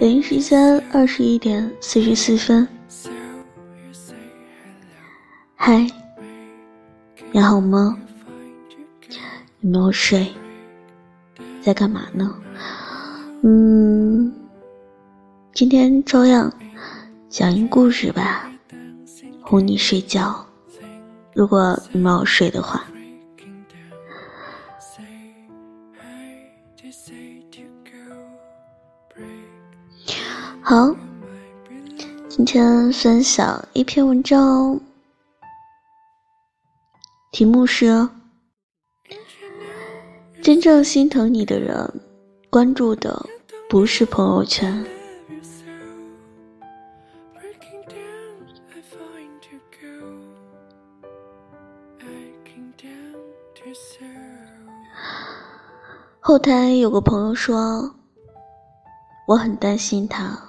北京时间二十一点四十四分，嗨，你好吗？你没有睡，在干嘛呢？嗯，今天照样讲一个故事吧，哄你睡觉。如果你没有睡的话。好，今天分享一篇文章，题目是：真正心疼你的人，关注的不是朋友圈。后台有个朋友说，我很担心他。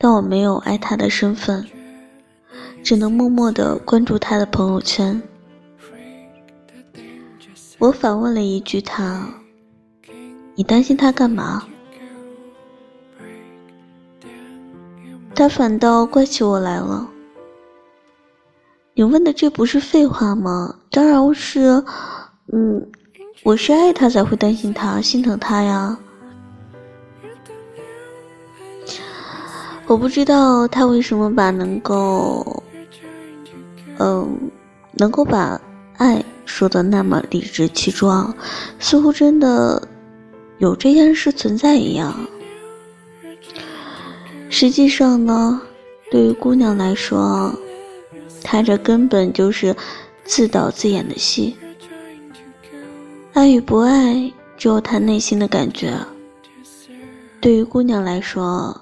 但我没有爱他的身份，只能默默的关注他的朋友圈。我反问了一句他：“你担心他干嘛？”他反倒怪起我来了。你问的这不是废话吗？当然是，嗯，我是爱他才会担心他、心疼他呀。我不知道他为什么把能够，嗯，能够把爱说的那么理直气壮，似乎真的有这件事存在一样。实际上呢，对于姑娘来说，他这根本就是自导自演的戏。爱与不爱，只有他内心的感觉。对于姑娘来说。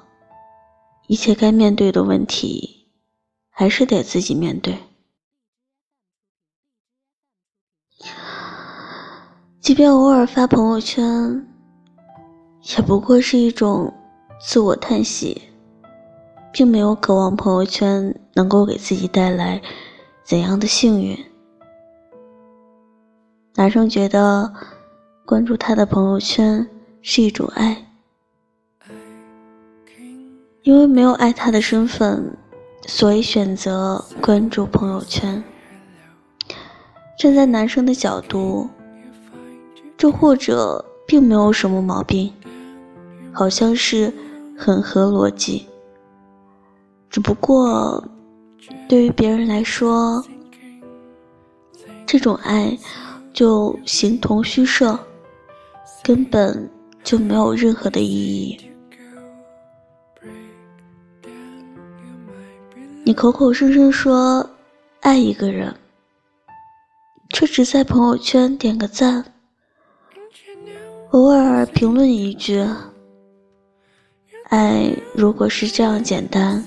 一切该面对的问题，还是得自己面对。即便偶尔发朋友圈，也不过是一种自我叹息，并没有渴望朋友圈能够给自己带来怎样的幸运。男生觉得关注他的朋友圈是一种爱。因为没有爱他的身份，所以选择关注朋友圈。站在男生的角度，这或者并没有什么毛病，好像是很合逻辑。只不过，对于别人来说，这种爱就形同虚设，根本就没有任何的意义。你口口声声说爱一个人，却只在朋友圈点个赞，偶尔评论一句。爱如果是这样简单，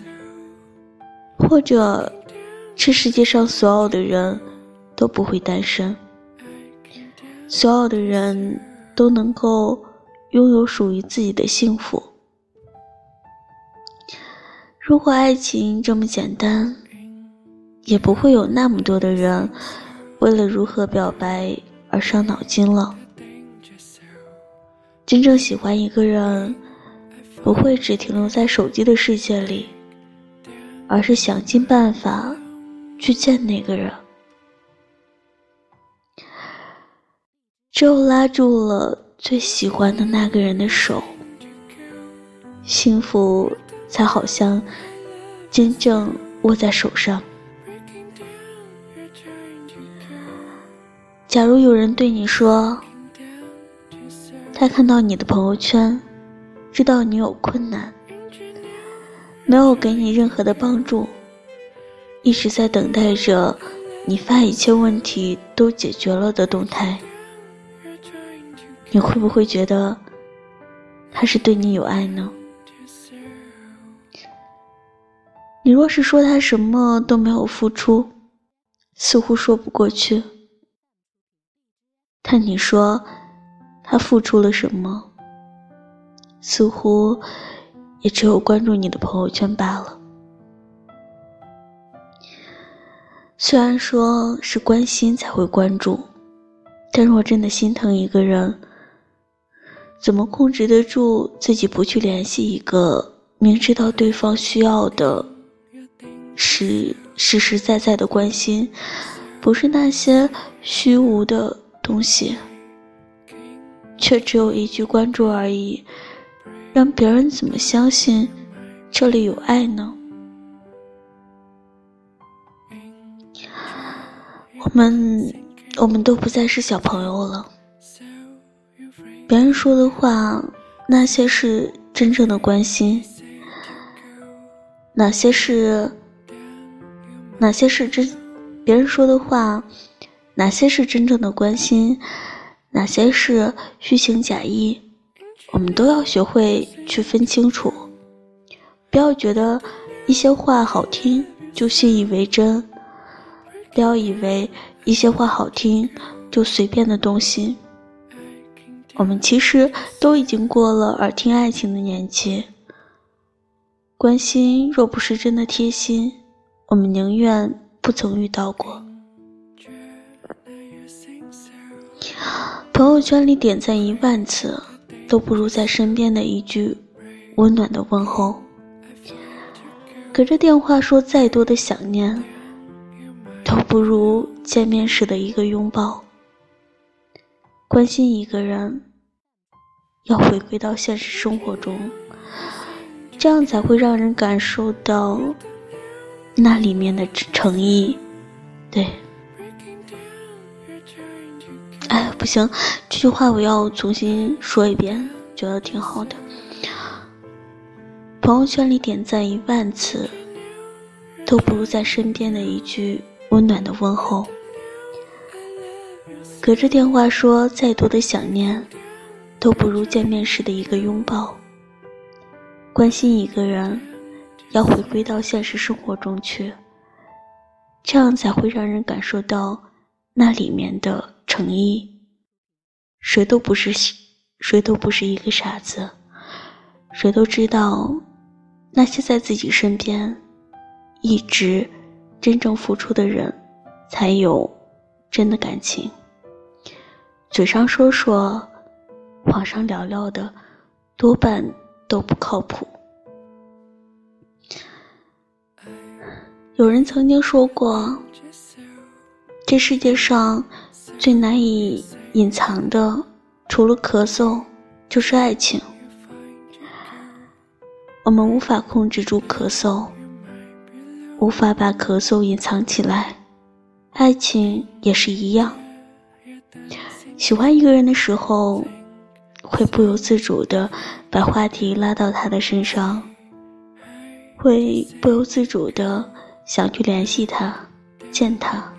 或者这世界上所有的人都不会单身，所有的人都能够拥有属于自己的幸福。如果爱情这么简单，也不会有那么多的人为了如何表白而伤脑筋了。真正喜欢一个人，不会只停留在手机的世界里，而是想尽办法去见那个人。只有拉住了最喜欢的那个人的手，幸福。才好像真正握在手上。假如有人对你说，他看到你的朋友圈，知道你有困难，没有给你任何的帮助，一直在等待着你发一切问题都解决了的动态，你会不会觉得他是对你有爱呢？你若是说他什么都没有付出，似乎说不过去；但你说他付出了什么，似乎也只有关注你的朋友圈罢了。虽然说是关心才会关注，但若真的心疼一个人，怎么控制得住自己不去联系一个明知道对方需要的，是实实在在的关心，不是那些虚无的东西，却只有一句关注而已，让别人怎么相信这里有爱呢？我们，我们都不再是小朋友了。别人说的话，那些是真正的关心，哪些是，哪些是真？别人说的话，哪些是真正的关心，哪些是虚情假意？我们都要学会去分清楚，不要觉得一些话好听就信以为真。不要以为一些话好听就随便的动心。我们其实都已经过了耳听爱情的年纪。关心若不是真的贴心，我们宁愿不曾遇到过。朋友圈里点赞一万次，都不如在身边的一句温暖的问候。隔着电话说再多的想念。都不如见面时的一个拥抱。关心一个人，要回归到现实生活中，这样才会让人感受到那里面的诚意。对，哎，不行，这句话我要重新说一遍，觉得挺好的。朋友圈里点赞一万次，都不如在身边的一句。温暖的问候，隔着电话说再多的想念，都不如见面时的一个拥抱。关心一个人，要回归到现实生活中去，这样才会让人感受到那里面的诚意。谁都不是谁都不是一个傻子，谁都知道，那些在自己身边，一直。真正付出的人，才有真的感情。嘴上说说，网上聊聊的，多半都不靠谱。有人曾经说过，这世界上最难以隐藏的，除了咳嗽，就是爱情。我们无法控制住咳嗽。无法把咳嗽隐藏起来，爱情也是一样。喜欢一个人的时候，会不由自主的把话题拉到他的身上，会不由自主的想去联系他、见他，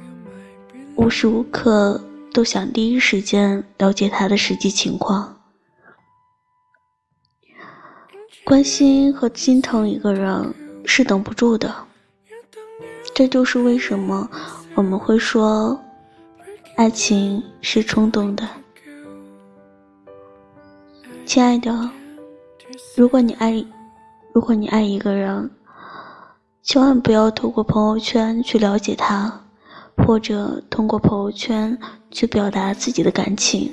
无时无刻都想第一时间了解他的实际情况。关心和心疼一个人是等不住的。这就是为什么我们会说，爱情是冲动的。亲爱的，如果你爱，如果你爱一个人，千万不要透过朋友圈去了解他，或者通过朋友圈去表达自己的感情，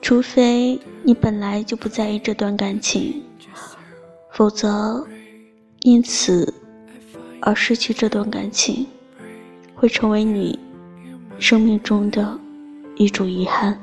除非你本来就不在意这段感情，否则，因此。而失去这段感情，会成为你生命中的一种遗憾。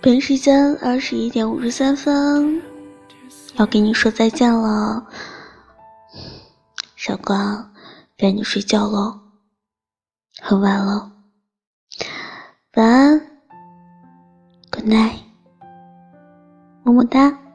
北京时间二十一点五十三分，要跟你说再见了，傻瓜，该你睡觉喽，很晚了，晚安。，Good night，么么哒。